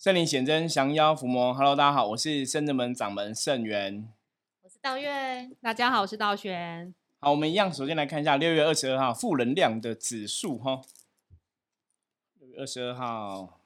圣灵显真，降妖伏魔。Hello，大家好，我是圣正门掌门圣元。我是道月，大家好，我是道玄。好，我们一样，首先来看一下六月二十二号负能量的指数哈。六月二十二号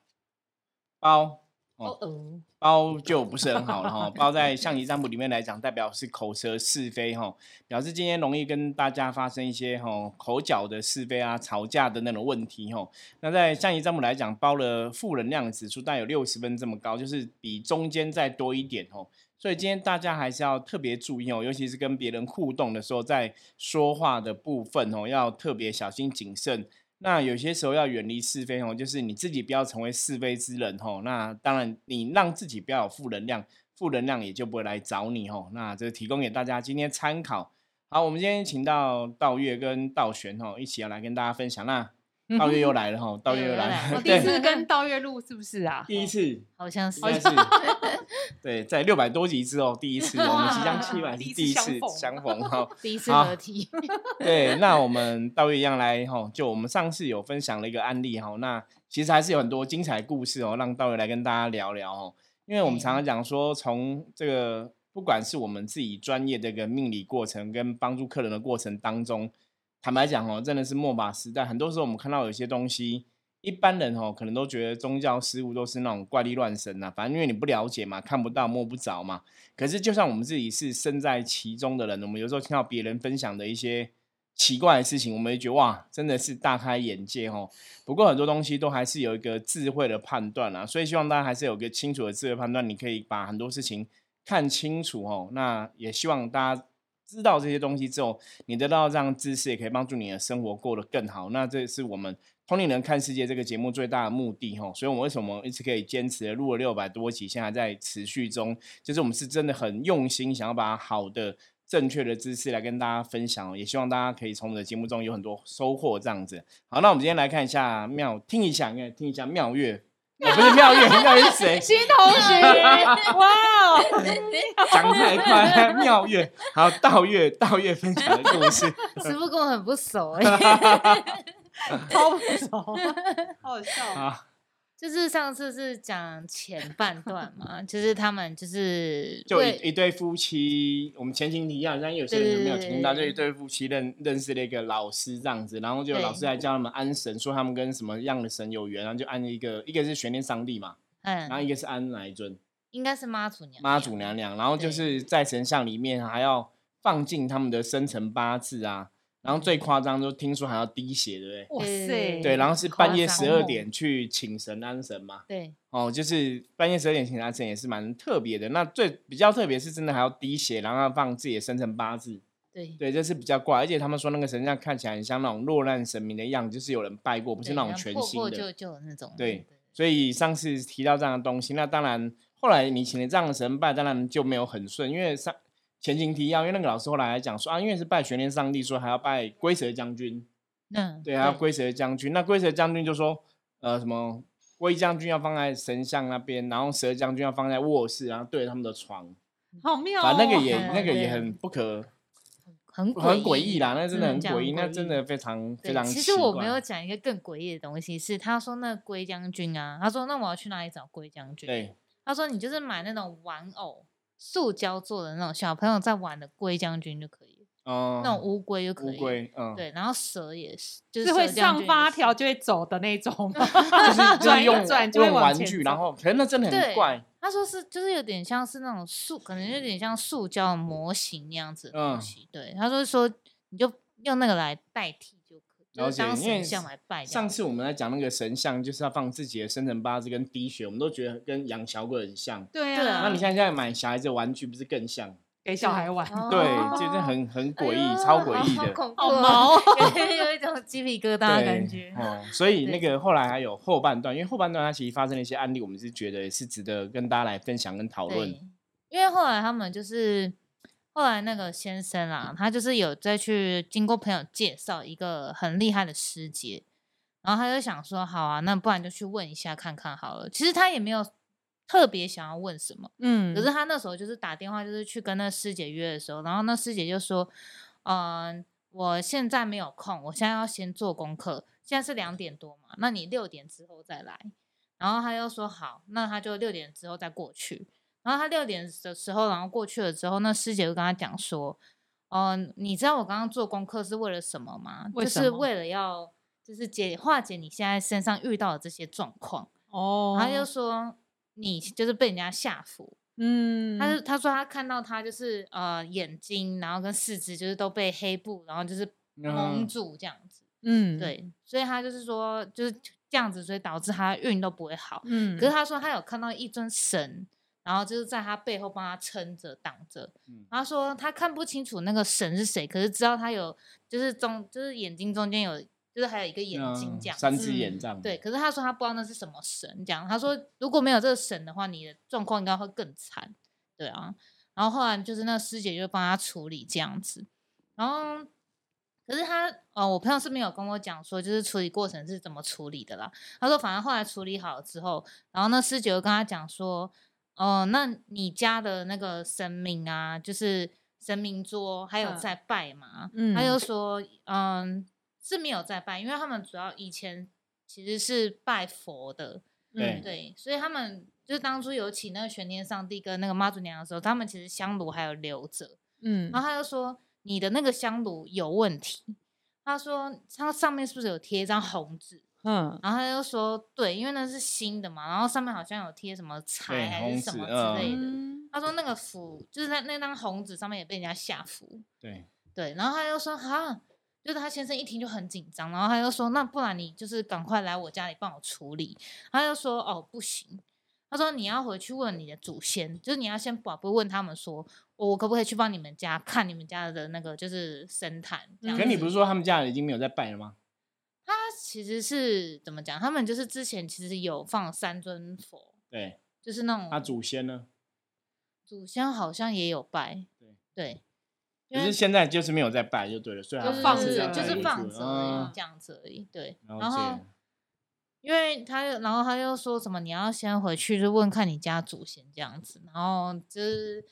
包哦哦，包就不是很好了哈。包在象棋占卜里面来讲，代表是口舌是非哈，表示今天容易跟大家发生一些哈口角的是非啊、吵架的那种问题哈。那在象棋占卜来讲，包了负能量指数，大概有六十分这么高，就是比中间再多一点哦。所以今天大家还是要特别注意哦，尤其是跟别人互动的时候，在说话的部分哦，要特别小心谨慎。那有些时候要远离是非哦，就是你自己不要成为是非之人哦。那当然，你让自己不要有负能量，负能量也就不会来找你哦。那这提供给大家今天参考。好，我们今天请到道月跟道玄哦，一起要来跟大家分享。那道月又来了哈，道月又来。了，第一次跟道月录是不是啊？第一次，好像是。对，在六百多集之后第一次，我们即将七百是第一次相逢。哈。第一次合体。对，那我们道月一样来哈，就我们上次有分享了一个案例哈，那其实还是有很多精彩故事哦，让道月来跟大家聊聊哦。因为我们常常讲说，从这个不管是我们自己专业的一个命理过程跟帮助客人的过程当中，坦白讲哦，真的是末法时代，很多时候我们看到有些东西。一般人哦，可能都觉得宗教事物都是那种怪力乱神呐，反正因为你不了解嘛，看不到摸不着嘛。可是就算我们自己是身在其中的人，我们有时候听到别人分享的一些奇怪的事情，我们也觉得哇，真的是大开眼界哦。不过很多东西都还是有一个智慧的判断啊，所以希望大家还是有个清楚的智慧判断，你可以把很多事情看清楚哦。那也希望大家知道这些东西之后，你得到这样知识，也可以帮助你的生活过得更好。那这是我们。通灵人看世界这个节目最大的目的，哈，所以我们为什么一直可以坚持录了六百多集，现在在持续中，就是我们是真的很用心，想要把好的、正确的知识来跟大家分享，也希望大家可以从我们的节目中有很多收获。这样子，好，那我们今天来看一下妙，听一下，应该听一下妙月，不是妙月，妙月是谁？新同学，哇哦，讲太快，妙月，好，道月，道月分享的故事，师傅跟我很不熟哎。超不熟，好笑啊！就是上次是讲前半段嘛，就是他们就是就一一对夫妻，我们前情提要，但有些人没有听到，就一对夫妻认认识了一个老师这样子，然后就老师来教他们安神，说他们跟什么样的神有缘，然后就安一个，一个是玄念上帝嘛，嗯，然后一个是安哪一尊？应该是妈祖娘妈祖娘娘，然后就是在神像里面还要放进他们的生辰八字啊。然后最夸张，就听说还要滴血，对不对？哇塞！对，然后是半夜十二点去请神安神嘛。对。哦，就是半夜十二点请安神也是蛮特别的。那最比较特别是真的还要滴血，然后放自己的生辰八字。对。对，这是比较怪，而且他们说那个神像看起来很像那种落难神明的样子，就是有人拜过，不是那种全新的。就就那种。对。所以上次提到这样的东西，那当然后来你请了这样的神拜，当然就没有很顺，因为上。前情提要，因为那个老师后来还讲说啊，因为是拜玄天上帝，说还要拜龟蛇将军。嗯，对，还要龟蛇将军。那龟蛇将军就说，呃，什么龟将军要放在神像那边，然后蛇将军要放在卧室，然后对着他们的床。好妙哦！那个也那个也很不可，很很诡异啦，那真的很诡异，那真的非常非常。其实我没有讲一个更诡异的东西，是他说那龟将军啊，他说那我要去哪里找龟将军？对，他说你就是买那种玩偶。塑胶做的那种小朋友在玩的龟将军就可以，哦，那种乌龟就可以，乌龟，嗯，对，然后蛇也是，就是会上发条就会走的那种，就是转一转就会玩具，然后，可是那真的很怪。他说是，就是有点像是那种塑，可能有点像塑胶模型那样子的东西。对，他说说你就用那个来代替。了解，因为拜。上次我们在讲那个神像，就是要放自己的生辰八字跟滴血，我们都觉得跟养小鬼很像。对啊，那你现在在买小孩子玩具，不是更像？给小孩玩，对，就是很很诡异，超诡异的，好毛 有一种鸡皮疙瘩的感觉。哦，所以那个后来还有后半段，因为后半段它其实发生了一些案例，我们是觉得是值得跟大家来分享跟讨论。因为后来他们就是。后来那个先生啊，他就是有再去经过朋友介绍一个很厉害的师姐，然后他就想说，好啊，那不然就去问一下看看好了。其实他也没有特别想要问什么，嗯，可是他那时候就是打电话，就是去跟那师姐约的时候，然后那师姐就说，嗯，我现在没有空，我现在要先做功课，现在是两点多嘛，那你六点之后再来。然后他又说好，那他就六点之后再过去。然后他六点的时候，然后过去了之后，那师姐就跟他讲说：“哦、你知道我刚刚做功课是为了什么吗？么就是为了要就是解化解你现在身上遇到的这些状况。哦他就说你就是被人家吓唬，嗯，他就他说他看到他就是呃眼睛，然后跟四肢就是都被黑布，然后就是蒙嗯住这样子。嗯，对，所以他就是说就是这样子，所以导致他运都不会好。嗯，可是他说他有看到一尊神，然后就是在他背后帮他撑着挡着。嗯他说他看不清楚那个神是谁，可是知道他有就是中就是眼睛中间有就是还有一个眼睛这样子。嗯三只嗯眼这样，对，可是他说他不知道那是什么神，这样他说如果没有这个神的话，你的状况应该会更惨，对啊。然后后来就是那个师姐就帮他处理这样子，然后可是他哦，我朋友是没有跟我讲说就是处理过程是怎么处理的啦。他说反正后来处理好了之后，然后那师姐又跟他讲说，哦、那你家的那个神明啊，就是神明桌还有嗯。在拜吗？嗯。他就说，嗯，是没有在拜，因为他们主要以前其实是拜佛的，对。嗯对，所以他们就是当初有请那个玄天上帝跟那个妈祖娘的时候，他们其实香炉还有留着，嗯。然后他就说你的那个香炉有问题，他说它上面是不是有贴一张红纸？嗯然后他就说对，因为那是新的嘛，然后上面好像有贴什么财还是什么之类的。嗯他说那个符就是在那张红纸上面也被人家下符，对，对，然后他又说哈，就是他先生一听就很紧张，然后他就说那不然你就是赶快来我家里帮我处理。他就说哦不行，他说你要回去问你的祖先，就是你要先宝贝问他们说，我可不可以去帮你们家看你们家的那个就是神坛这样。可是你不是说他们家人已经没有在拜了吗？他其实是怎么讲？他们就是之前其实有放三尊佛，对，就是那种他祖先呢？祖先好像也有拜，对对，因为可是现在就是没有在拜就对了，所以就放着就是放着这样子而已，对。然后因为他又，然后他又说什么你要先回去就问看你家祖先这样子，然后就是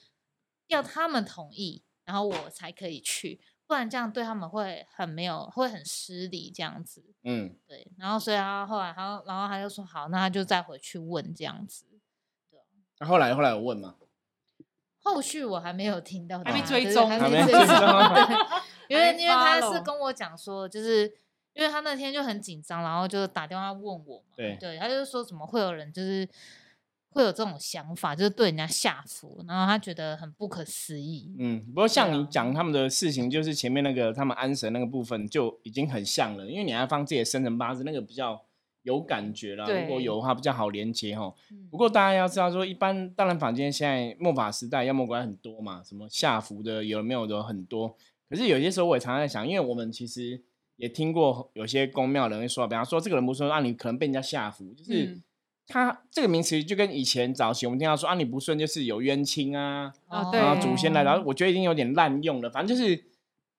要他们同意，然后我才可以去，不然这样对他们会很没有，会很失礼这样子。嗯，对，然后所以他后来他，然后他就说好，那他就再回去问这样子。那后来后来有问吗？后续我还没有听到他，还没追踪还还没追踪，对，因为因为他是跟我讲说，就是因为他那天就很紧张，然后就打电话问我嘛，对对，他就说怎么会有人就是会有这种想法，就是对人家下符，然后他觉得很不可思议。嗯，不过像你讲他们的事情，就是前面那个他们安神那个部分就已经很像了，因为你还放自己的生辰八字，那个比较有感觉啦。如果有的话，比较好连接哈。嗯不过大家要知道说，一般当然坊间现在末法时代妖魔鬼怪很多嘛，什么下符的有没有的很多。可是有些时候我也常常在想，因为我们其实也听过有些公庙人会说，比方说这个人不顺，啊你可能被人家下符，就是嗯他这个名词就跟以前早期我们听到说啊你不顺就是有冤亲啊，啊对然后祖先来，然后哦我觉得已经有点滥用了。反正就是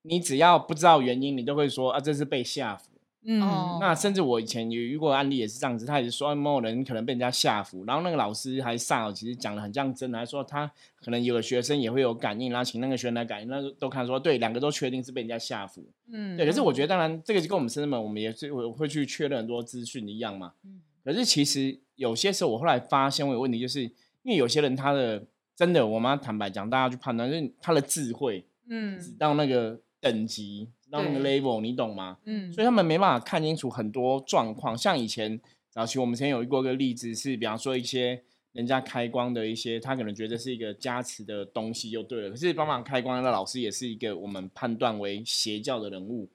你只要不知道原因，你都会说啊这是被下符。嗯哦那甚至我以前有遇过案例也是这样子，他也是说某某人可能被人家吓唬，然后那个老师还煞有其实讲的很像真的，还说他可能有的学生也会有感应，然后请那个学生来感应，那都看说对，两个都确定是被人家吓唬。嗯对，可是我觉得当然这个就跟我们师生们我们也是会会去确认很多资讯一样嘛。嗯可是其实有些时候我后来发现我有问题，就是因为有些人他的真的，我们要坦白讲，大家去判断，就是他的智慧嗯直到那个等级，到那个 level，你懂吗？嗯所以他们没办法看清楚很多状况。像以前早期我们之前有过一个例子是，比方说一些人家开光的一些，他可能觉得是一个加持的东西就对了，可是帮忙开光的老师也是一个我们判断为邪教的人物，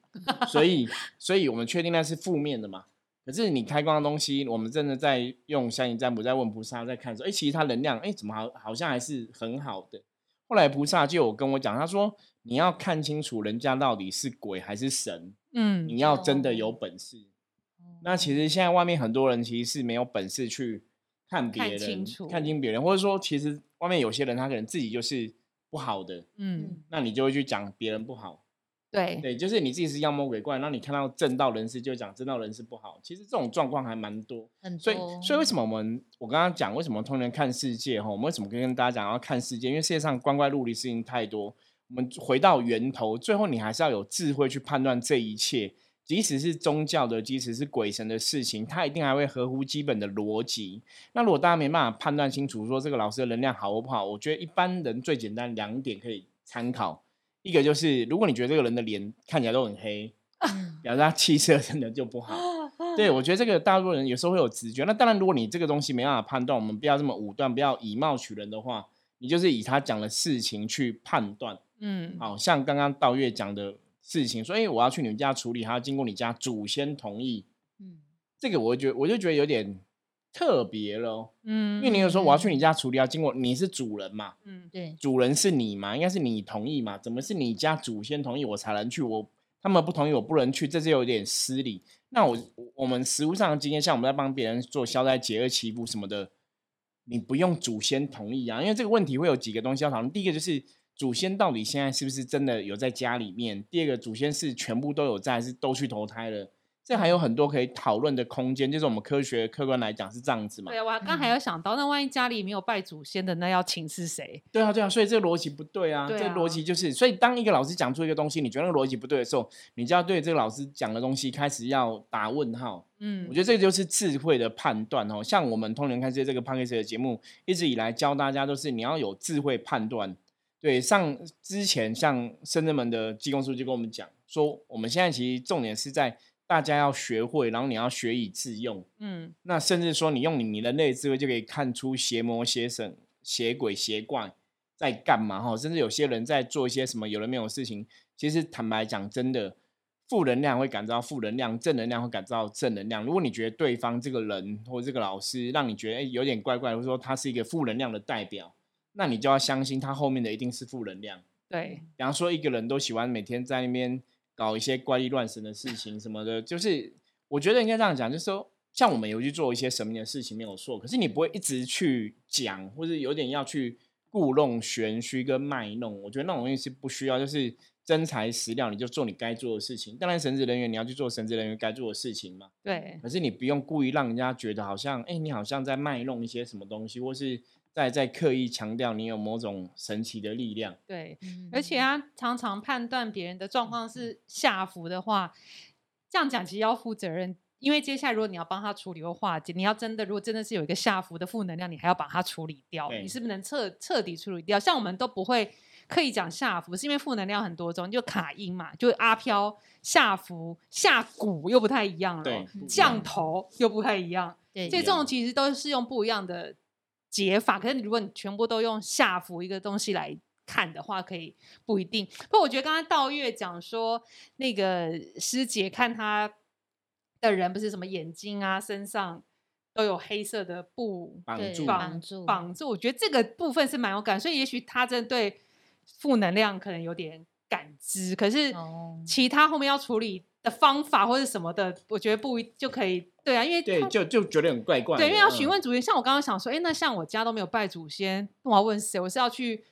所以所以我们确定那是负面的嘛。可是你开光的东西，我们真的在用相应占卜，在问菩萨，在看说，哎、其实它能量，哎、怎么好好像还是很好的。后来菩萨就有跟我讲，他说你要看清楚人家到底是鬼还是神，嗯你要真的有本事。那其实现在外面很多人其实是没有本事去看别看人、看清别人，或者说其实外面有些人他可能自己就是不好的，嗯那你就会去讲别人不好。对对，就是你自己是妖魔鬼怪，那你看到正道人士就讲正道人士不好。其实这种状况还蛮多。很所以，所以为什么我们我刚刚讲为什么通人看世界哈？我们为什么可以跟大家讲要看世界？因为世界上光怪陆离事情太多。我们回到源头，最后你还是要有智慧去判断这一切。即使是宗教的，即使是鬼神的事情，它一定还会合乎基本的逻辑。那如果大家没办法判断清楚，说这个老师的能量好或不好，我觉得一般人最简单两点可以参考。一个就是，如果你觉得这个人的脸看起来都很黑，嗯表示他气色真的就不好。对，我觉得这个大多数人有时候会有直觉。那当然，如果你这个东西没办法判断，我们不要这么武断，不要以貌取人的话，你就是以他讲的事情去判断。嗯，好像刚刚道月讲的事情，所以我要去你们家处理，还要经过你家祖先同意，嗯，这个我觉得我就觉得有点特别了哦。嗯，因为你有说我要去你家处理，要经过你是主人嘛，嗯，对，主人是你嘛，应该是你同意嘛，怎么是你家祖先同意我才能去？我他们不同意我不能去，这是有点失礼。那我我们实物上的经验，像我们在帮别人做消灾解厄祈福什么的，你不用祖先同意啊，因为这个问题会有几个东西要讨论。第一个就是祖先到底现在是不是真的有在家里面？第二个祖先是全部都有在，还是都去投胎了？这还有很多可以讨论的空间，就是我们科学客观来讲是这样子嘛对。啊，我还刚还有想到，那万一家里没有拜祖先的，那要请示谁？对啊，对啊，所以这个逻辑不对啊，对这个逻啊辑就是，所以当一个老师讲出一个东西，你觉得那个逻辑不对的时候，你就要对这个老师讲的东西开始要打问号。嗯我觉得这个就是智慧的判断哦。像我们通联看世界这个 p a c k a g e 的节目，一直以来教大家都是你要有智慧判断。对，上之前像深圳门的技工师傅就跟我们讲说，我们现在其实重点是在大家要学会，然后你要学以致用。嗯那甚至说，你用你你人类的智慧就可以看出邪魔邪神、邪鬼邪怪在干嘛哈，甚至有些人在做一些什么有人没有事情。其实坦白讲，真的负能量会感到负能量，正能量会感到正能量。如果你觉得对方这个人或者这个老师让你觉得哎有点怪怪，或者说他是一个负能量的代表，那你就要相信他后面的一定是负能量。对，比方说，一个人都喜欢每天在那边搞一些怪力乱神的事情什么的，就是我觉得应该这样讲，就是说，像我们有去做一些神秘的事情没有错，可是你不会一直去讲，或者有点要去故弄玄虚跟卖弄，我觉得那种东西是不需要，就是真材实料，你就做你该做的事情。当然，神职人员你要去做神职人员该做的事情嘛，对，可是你不用故意让人家觉得好像，哎、你好像在卖弄一些什么东西，或是在在刻意强调你有某种神奇的力量。对，嗯而且他常常判断别人的状况是下浮的话，这样讲其实要负责任，因为接下来如果你要帮他处理或化解，你要真的如果真的是有一个下浮的负能量，你还要把它处理掉，你是不是能彻彻底处理掉？像我们都不会刻意讲下浮，是因为负能量很多种，就卡音嘛，就阿飘下浮下蛊又不太一样了，降头又不太一样，对，所以这种其实都是用不一样的解法。可是你如果你全部都用下符一个东西来看的话，可以不一定。不过我觉得刚刚道月讲说，那个师姐看他的人不是什么眼睛啊、身上都有黑色的布绑住绑住绑住，我觉得这个部分是蛮有感，所以也许他真的对负能量可能有点感知，可是哦其他后面要处理的方法或者什么的，我觉得不一就可以对啊，因为对，就就觉得很怪怪。对，因为要询嗯问祖先，像我刚刚想说，哎，那像我家都没有拜祖先，那我要问谁？我是要去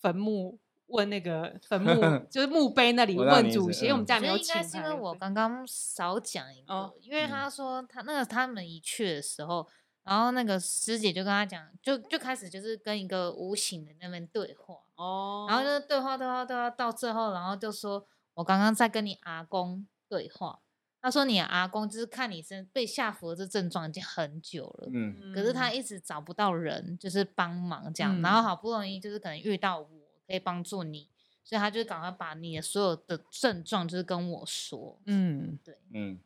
坟墓问那个坟墓，就是墓碑那里问祖先，因为我们嗯家没有请应。该是因为我刚刚少讲一个，哦因为嗯他说他那个他们一去的时候，然后那个师姐就跟他讲，就就开始就是跟一个无形的那边对话，哦，然后就是对话对话对话到最后，然后就说我刚刚在跟你阿公对话，他说你阿公就是看你身被下符的这症状已经很久了。嗯，可是他一直找不到人，就是帮忙这样，然后嗯好不容易就是可能遇到我可以帮助你，所以他就赶快把你的所有的症状就是跟我说，嗯，对，嗯，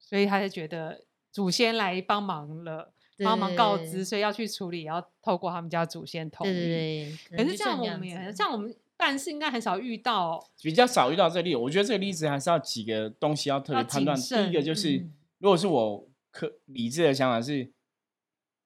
所以他就觉得祖先来帮忙了，对帮忙告知，所以要去处理，也要透过他们家祖先同意。对对对，可是这样我就像这们也子像我们办事应该很少遇到，比较少遇到这个例子。我觉得这个例子还是要几个东西要特别判断。第一个就是，嗯如果是我可理智的想法是，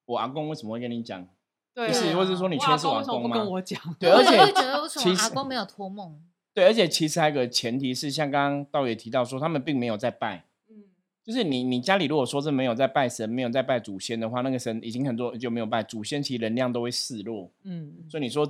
我阿公为什么会跟你讲？对就是啊或是说你缺失我公为什么不阿公吗跟我讲？对，而且我也会觉得为什么其实阿公没有托梦？对，而且其实还有个前提是，像刚刚道也提到说，他们并没有在拜。嗯，就是你你家里如果说是没有在拜神，没有在拜祖先的话，那个神已经很多就没有拜祖先，其实能量都会示弱。嗯，所以你说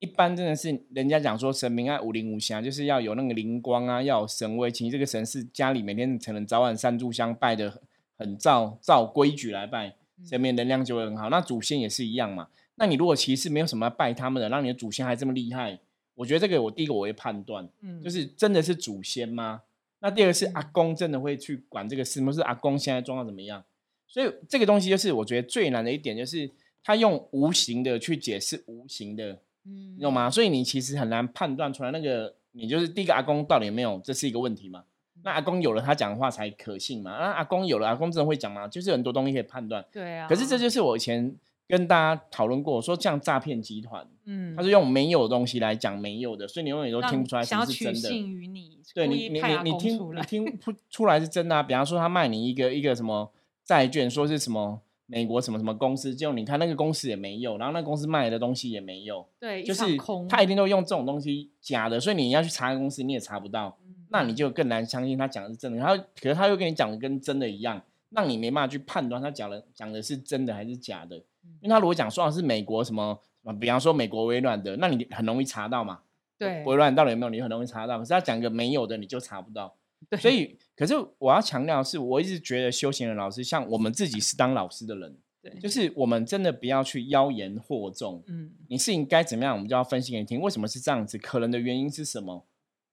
一般真的是人家讲说神明爱五灵五祥，就是要有那个灵光啊，要有神威。其实这个神是家里每天可能早晚三炷香拜的很照照规矩来拜，神明能量就会很好。那祖先也是一样嘛。那你如果其实没有什么拜他们的，让你的祖先还这么厉害，我觉得这个我第一个我会判断，嗯，就是真的是祖先吗？那第二个是嗯阿公真的会去管这个事，或是阿公现在状况怎么样。所以这个东西就是我觉得最难的一点，就是他用无形的去解释无形的，嗯，你懂吗？所以你其实很难判断出来那个你就是第一个阿公到底有没有，这是一个问题嘛？那阿公有了他讲的话才可信嘛？那阿公有了，阿公真的会讲吗？就是很多东西可以判断。对啊。可是这就是我以前跟大家讨论过，说像诈骗集团，嗯，他是用没有的东西来讲没有的，所以你永远都让听不出来什么是真的。信于你，对你，你你你听你听不出来是真的啊？比方说他卖你一个一个什么债券，说是什么美国什么什么公司，结果你看那个公司也没有，然后那个公司卖的东西也没有，对，就是空，他一定都用这种东西假的，所以你要去查公司你也查不到，嗯那你就更难相信他讲的是真的。他可是他又跟你讲的跟真的一样，让你没办法去判断他讲的讲的是真的还是假的。嗯因为他如果讲说的是美国什么，比方说美国微软的，那你很容易查到嘛。对，微软到底有没有，你很容易查到。可是他讲个没有的，你就查不到。对所以，可是我要强调的是，我一直觉得修行人老师，像我们自己是当老师的人，对，就是我们真的不要去妖言惑众。嗯，你事情该怎么样，我们就要分析给你听，为什么是这样子，可能的原因是什么，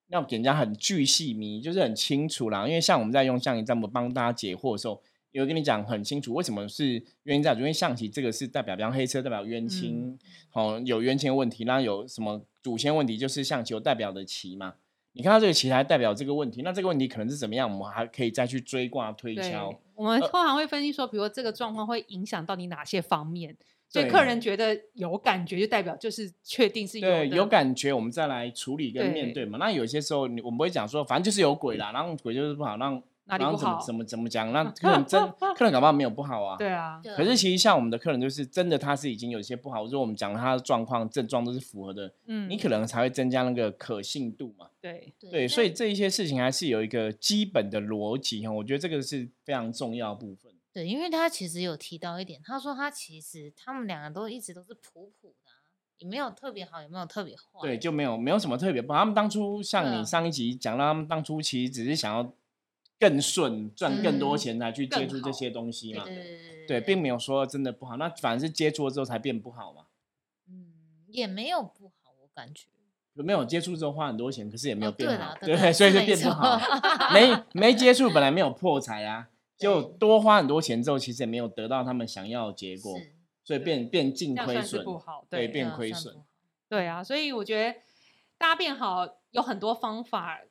要给人家很巨细迷，就是很清楚啦。因为像我们在用象棋占卜帮大家解惑的时候，有跟你讲很清楚，为什么是原因在于，因为象棋这个是代表，比方黑车代表冤亲，哦，有冤亲的问题，那有什么祖先问题，就是象棋有代表的棋嘛。你看到这个棋还代表这个问题，那这个问题可能是怎么样，我们还可以再去追卦推敲。，我们呃通常会分析说，比如说这个状况会影响到你哪些方面，所以客人觉得有感觉，就代表就是确定是有对，有感觉，我们再来处理跟面对对嘛。那有些时候你我们不会讲说，反正就是有鬼啦，然后鬼就是不好，让哪里不好然后怎么怎么怎么讲，那客人真 客人感冒没有不好啊。对啊，可是其实像我们的客人，就是真的他是已经有一些不好，如果我们讲他的状况症状都是符合的，嗯，你可能才会增加那个可信度嘛。对对，所以这一些事情还是有一个基本的逻辑哈，我觉得这个是非常重要的部分。对，因为他其实有提到一点，他说他其实他们两个都一直都是普普的、啊，也没有特别好，也没有特别坏。对，就没有没有什么特别不好。他们当初像你上一集讲到，他们当初其实只是想要更顺，赚更多嗯钱才去接触这些东西嘛。对对对，并没有说真的不好，那反而是接触了之后才变不好嘛。嗯也没有不好，我感觉。有没有接触之后花很多钱，可是也没有变好，啦对对，所以就变不好。没 没接触，本来没有破财啊，就多花很多钱之后，其实也没有得到他们想要的结果，所以变变净亏损，不好，对，对变亏损对啊，所以我觉得大家变好有很多方法，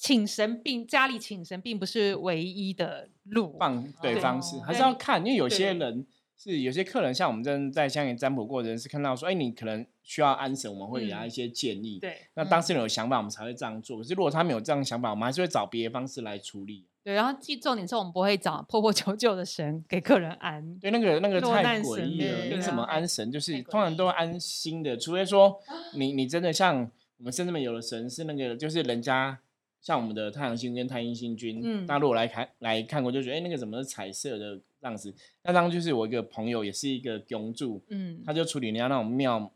请神并家里请神并不是唯一的路。放对对方式还是要看，因为有些人是有些客人，像我们真的在香港占卜过的人是看到说，哎，你可能需要安神，我们会给他嗯一些建议。对那当事人有想法，我们才会这样做。可是如果他没有这样想法，我们还是会找别的方式来处理。对，然后记重点是我们不会找破破旧旧的神给客人安。对，那个那个太诡异了。对你怎么啊安神？就是通常都异安心的，除非说你你真的像我们甚至们有的神是那个，就是人家像我们的太阳星跟太阴星君，嗯大家如果来看来看过，就觉得哎、那个怎么是彩色的这样子？那当就是我一个朋友，也是一个公主，嗯他就处理人家那种庙，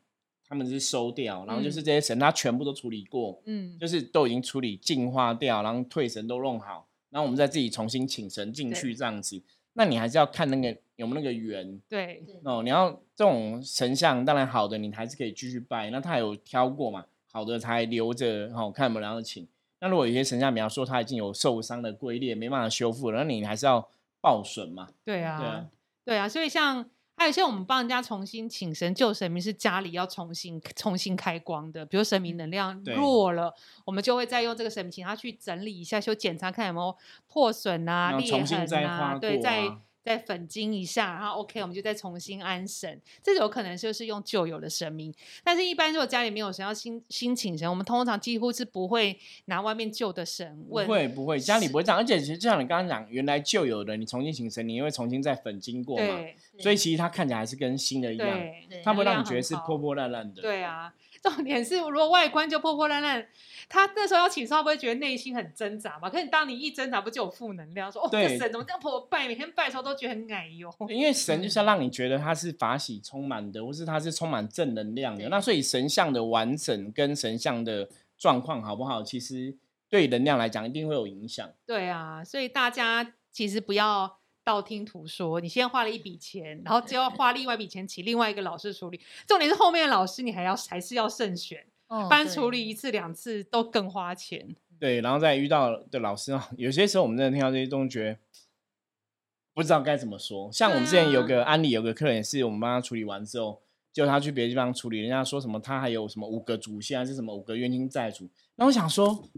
他们是收掉，然后就是嗯这些神他全部都处理过，嗯，就是都已经处理净化掉，然后退神都弄好，然后我们再自己重新请神进去这样子。那你还是要看那个有没有那个缘对对哦。你要这种神像，当然好的你还是可以继续拜，那他有挑过嘛，好的才留着，哦，看有没有然后请。那如果有些神像，比方说他已经有受伤的龟裂，没办法修复了，那你还是要报损嘛。对啊啊，对啊，所以像还有一些我们帮人家重新请神救神明，是家里要重新重新开光的，比如神明能量弱了，我们就会再用这个神明请他去整理一下，修检查看有没有破损啊、裂痕再啊，画对，再过啊再粉晶一下，然后 OK，我们就再重新安神。这有可能就是用旧有的神明，但是一般如果家里没有神要新新请神，我们通常几乎是不会拿外面旧的神不，会不会，家里不会这样，而且其实就像你刚刚讲，原来旧有的，你重新请神，你会重新再粉经过嘛，所以其实它看起来还是跟新的一样，它不会让你觉得是破破烂烂的。对啊，重点是如果外观就破破烂烂，他那时候要请上，会不会觉得内心很挣扎嘛？可是当你一挣扎，不就有负能量？说哦，对这神怎么这样破拜？每天拜的时候都觉得很奶油。因为神就是要让你觉得他是法喜充满的，或是他是充满正能量的。那所以神像的完整跟神像的状况好不好，其实对能量来讲一定会有影响。对啊，所以大家其实不要道听途说。你先花了一笔钱，然后 就要花另外一笔钱请另外一个老师处理。重点是后面的老师你还要还是要慎选，哦处理一次两次都更花钱。对，然后再遇到的老师啊，有些时候我们真的听到这些东西，觉得不知道该怎么说。像我们之前有个安利，有个客人也是我们帮他处理完之后，就他去别的地方处理，人家说什么他还有什么五个祖先还是什么五个冤亲债主，那我想说，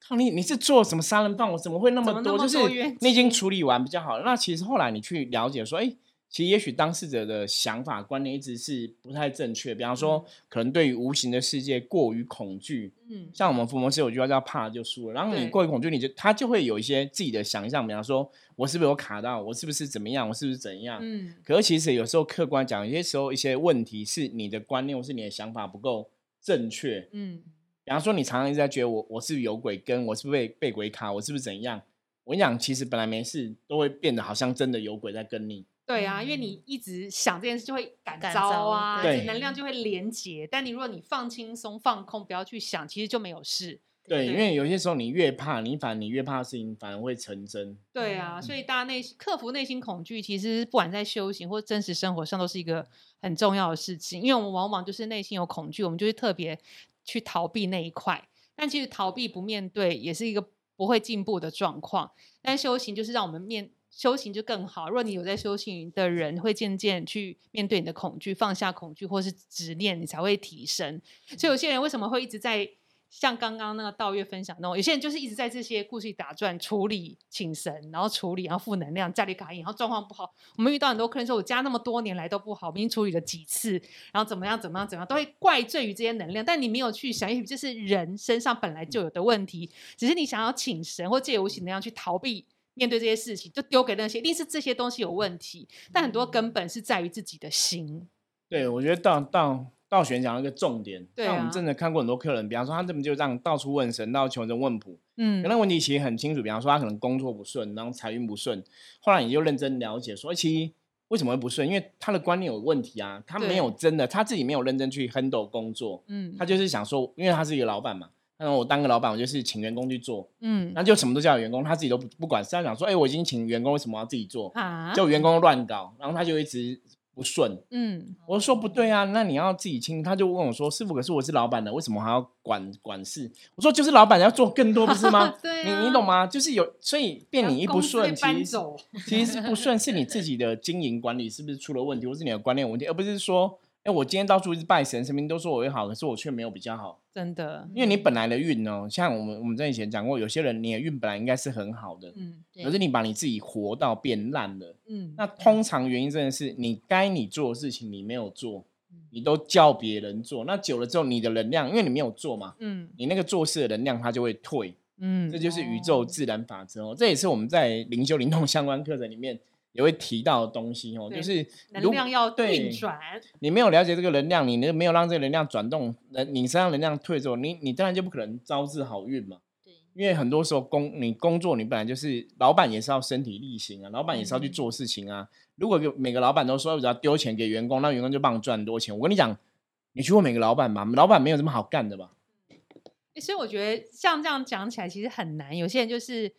靠你你是做什么杀人犯？我，怎么会那么多？就是你已经处理完比较好。那其实后来你去了解说，哎。其实，也许当事者的想法观念一直是不太正确。比方说，可能对于无形的世界过于恐惧，嗯，像我们伏魔师有句话叫“怕就输了”，然后你过于恐惧，你就他就会有一些自己的想象，比方说我是不是有卡到，我是不是怎么样，我是不是怎样。嗯，可是其实有时候客观讲，有些时候一些问题是你的观念或是你的想法不够正确。嗯，比方说，你常常一直在觉得我我是不是有鬼跟，我是不是被被鬼卡，我是不是怎样？我跟你讲，其实本来没事，都会变得好像真的有鬼在跟你。对啊，因为嗯你一直想这件事，就会感感召召啊，对能量就会连结。但你如果你放轻松、放空，不要去想，其实就没有事。对，对因为有些时候你越怕，你反而你越怕的事情反而会成真。对啊，嗯所以大家内心克服内心恐惧，其实不管在修行或真实生活上，都是一个很重要的事情。因为我们往往就是内心有恐惧，我们就会特别去逃避那一块。但其实逃避不面对，也是一个不会进步的状况。但修行就是让我们面修行就更好。如果你有在修行的人，会渐渐去面对你的恐惧，放下恐惧或是执念，你才会提升。所以有些人为什么会一直在像刚刚那个道月分享那种，有些人就是一直在这些故事里打转，处理请神，然后处理，然后负能量，家里卡印，然后状况不好。我们遇到很多客人说，我家那么多年来都不好，我们已经处理了几次，然后怎么样怎么样怎么样，都会怪罪于这些能量。但你没有去想，也许这是人身上本来就有的问题，只是你想要请神或借由无形能量去逃避。面对这些事情，就丢给那些，一定是这些东西有问题，但很多根本是在于自己的心。对，我觉得到到道玄讲了一个重点，对像我们啊真的看过很多客人，比方说他根本就这样到处问神，到求神问卜，嗯。可那问题其实很清楚，比方说他可能工作不顺，然后财运不顺，后来你就认真了解说，其实为什么会不顺？因为他的观念有问题啊，他没有真的他自己没有认真去 handle 工作，嗯。他就是想说，因为他是一个老板嘛，那我当个老板，我就是请员工去做，嗯。那就什么都叫员工，他自己都不不管，是他想说，哎、我已经请员工，为什么要自己做？啊，就员工乱搞，然后他就一直不顺。嗯我说不对啊，那你要自己清。他就问我说：“师傅，可是我是老板的，为什么还要管管事？”我说：“就是老板要做更多，不是吗？对你啊你懂吗？就是有，所以变你一不顺，其实其实是不顺，是你自己的经营管理是不是出了问题，或是你的观念有问题，而不是说，哎，我今天到处一直拜神，神明都说我会好，可是我却没有比较好。真的，因为你本来的运哦，像我们我们在以前讲过，有些人你的运本来应该是很好的，嗯可是你把你自己活到变烂了。嗯，那通常原因真的是你该你做的事情你没有做嗯，你都叫别人做，那久了之后你的能量，因为你没有做嘛，嗯你那个做事的能量它就会退，嗯，这就是宇宙自然法则哦。这也是我们在灵修灵动相关课程里面也会提到的东西哦，就是能量要对运转，你没有了解这个能量，你那没有让这个能量转动，能，你身上能量退之后，你你当然就不可能招致好运嘛。对，因为很多时候工你工作，你本来就是老板也是要身体力行啊，老板也是要去嗯做事情啊。如果有每个老板都说我只要丢钱给员工，那员工就帮你赚很多钱，我跟你讲，你去问每个老板吧，老板没有这么好干的吧？诶所以我觉得像这样讲起来其实很难，有些人就是。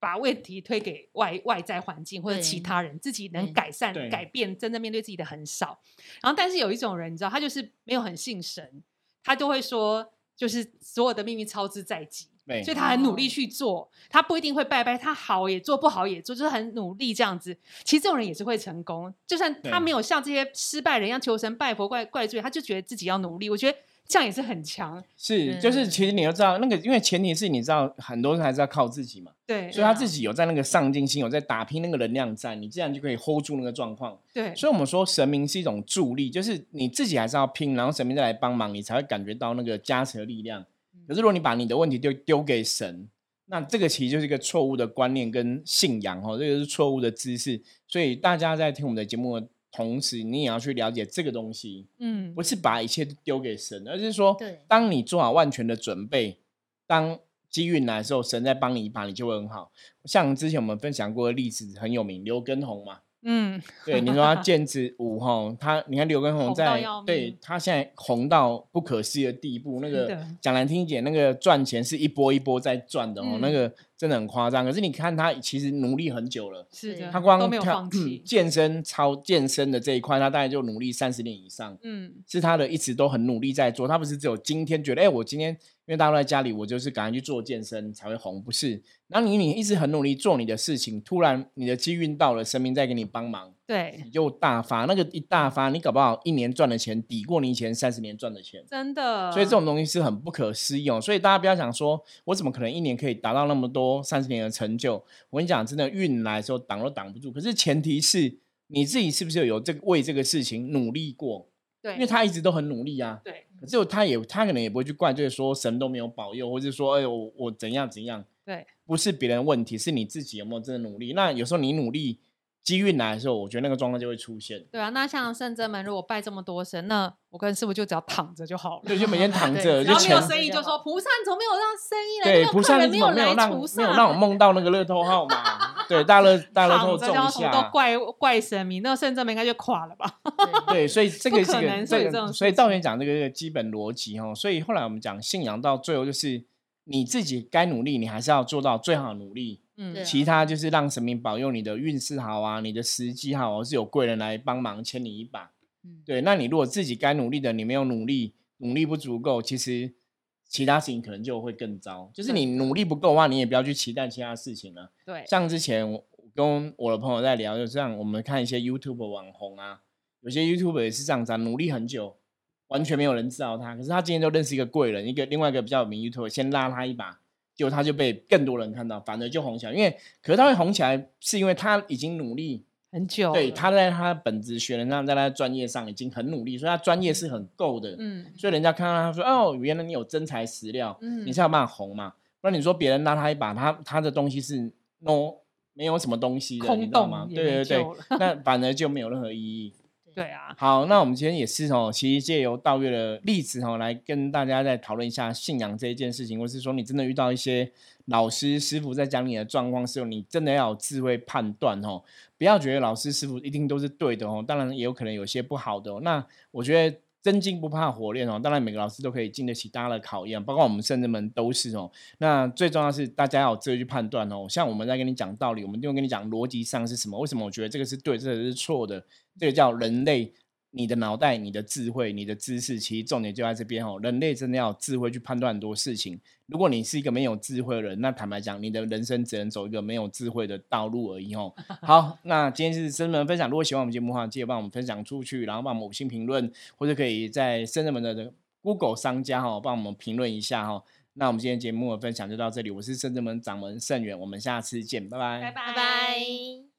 把问题推给外外在环境或者其他人，自己能改善、改变，真正面对自己的很少。然后，但是有一种人，你知道，他就是没有很信神，他就会说，就是所有的秘密操之在己。所以他很努力哦去做，他不一定会拜拜，他好也做，不好也做，就是很努力这样子。其实这种人也是会成功，就算他对没有像这些失败人一样求神拜佛怪怪罪，他就觉得自己要努力。我觉得这样也是很强，是，就是其实你要知道那个，因为前提是你知道很多人还是要靠自己嘛，对所以他自己有在那个上进心，有在打拼那个能量在，你自然就可以 hold 住那个状况。对，所以我们说神明是一种助力，就是你自己还是要拼，然后神明再来帮忙，你才会感觉到那个加持的力量。可是如果你把你的问题丢丢给神，那这个其实就是一个错误的观念跟信仰哦，这个是错误的知识。所以大家在听我们的节目的同时，你也要去了解这个东西，嗯不是把一切都丢给神，而是说对，当你做好万全的准备，当机运来的时候，神在帮你一把，你就会很好。像之前我们分享过的例子很有名，刘根红嘛。嗯，对，你说他健子舞哈，他你看刘畊宏红在要对他现在红到不可思议的地步，那个讲难听一点，那个赚钱是一波一波在赚的哦，那嗯。个真的很夸张。可是你看他其实努力很久了，是的，他光都没有跳放弃，健身操健身的这一块，他大概就努力三十年以上。嗯。是他的一直都很努力在做，他不是只有今天觉得，哎、我今天因为大家都在家里，我就是赶快去做健身才会红，不是？然后你你一直很努力做你的事情，突然你的机运到了，神明在给你帮忙，对，你就大发。那个一大发，你搞不好一年赚的钱抵过你以前三十年赚的钱。真的。所以这种东西是很不可思议哦。所以大家不要想说，我怎么可能一年可以达到那么多三十年的成就？我跟你讲，真的运来的时候挡都挡不住。可是前提是你自己是不是有这个为这个事情努力过？对，因为他一直都很努力啊。对。可是他也他可能也不会去怪，就是说神都没有保佑，或者说哎我我怎样怎样。对。不是别人问题，是你自己有没有真的努力。那有时候你努力，机运来的时候，我觉得那个状况就会出现。对啊，那像圣真门如果拜这么多神，那我跟师傅就只要躺着就好了。对，就每天躺着，就然后没有生意就说菩萨怎么没有让生意来？对，菩萨没有没有让没有让我梦到那个乐透号码。对，大乐大乐透中一下，都怪怪神明，那圣真门应该就垮了吧？对，所以这 个是个这个，所以道元讲这个基本逻辑哦。所以后来我们讲信仰到最后就是。你自己该努力，你还是要做到最好的努力。嗯，其他就是让神明保佑你的运势好啊，你的时机好，是有贵人来帮忙牵你一把。嗯，对。那你如果自己该努力的，你没有努力，努力不足够，其实其他事情可能就会更糟。就是你努力不够的话，你也不要去期待其他事情了。对。像之前我跟我的朋友在聊，就这样，我们看一些 YouTube 网红啊，有些 YouTube 也是这样子，啊努力很久。完全没有人知道他，可是他今天就认识一个贵人，一个另外一个比较有名 YouTube，先拉他一把，结果他就被更多人看到，反而就红起来。因为，可是他会红起来，是因为他已经努力很久，对，他在他本职学人上，在他专业上已经很努力，所以他专业是很够的。嗯，所以人家看到他说：“哦，原来你有真材实料，嗯，你是有办法红嘛。不然你说别人拉他一把，他他的东西是 no 没有什么东西的，你知道吗？对对对，那反而就没有任何意义。”对啊，好，那我们今天也是哦，其实借由道月的例子哦，来跟大家再讨论一下信仰这一件事情，或是说你真的遇到一些老师师傅在讲你的状况时候，你真的要有智慧判断哦，不要觉得老师师傅一定都是对的哦，当然也有可能有些不好的。那我觉得。真金不怕火炼哦，当然每个老师都可以经得起大家的考验，包括我们圣人们都是哦。那最重要是大家要有智慧去判断哦。像我们在跟你讲道理，我们就跟你讲逻辑上是什么，为什么我觉得这个是对，这个是错的，这个叫人类。你的脑袋、你的智慧、你的知识，其实重点就在这边哦。人类真的要有智慧去判断很多事情。如果你是一个没有智慧的人，那坦白讲，你的人生只能走一个没有智慧的道路而已哦。好，那今天是生人们分享。如果喜欢我们节目的话，记得帮我们分享出去，然后帮我们五星评论，或者可以在生人们的 Google 商家哈帮我们评论一下哈。那我们今天节目的分享就到这里，我是圣人门掌门盛远，我们下次见，拜拜，拜拜拜。